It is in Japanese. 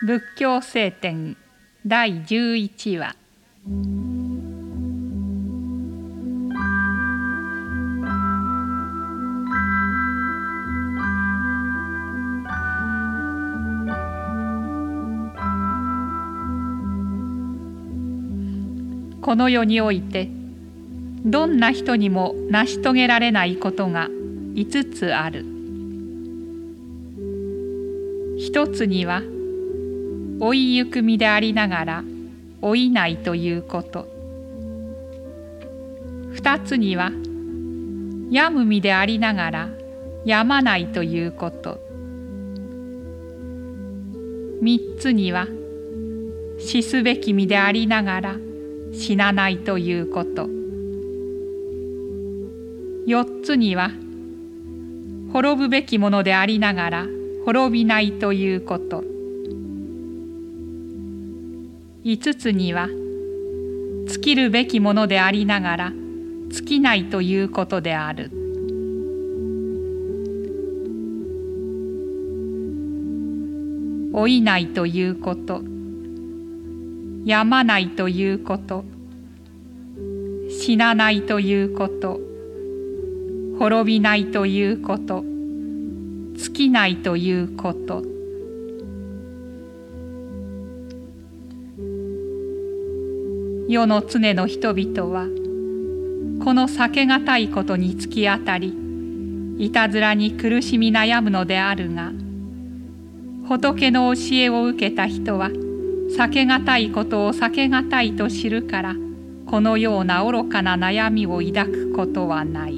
仏教聖典第11話。この世においてどんな人にも成し遂げられないことが5つある。一つには老いゆく身でありながら老いないということ。二つには病む身でありながら病まないということ。三つには死すべき身でありながら死なないということ。四つには滅ぶべきものでありながら滅びないということ。五つには尽きるべきものでありながら尽きないということである。老いないということ病まないということ死なないということ滅びないということ尽きないということ。世の常の人々はこの避けがたいことに突き当たりいたずらに苦しみ悩むのであるが仏の教えを受けた人は避けがたいことを避けがたいと知るからこのような愚かな悩みを抱くことはない。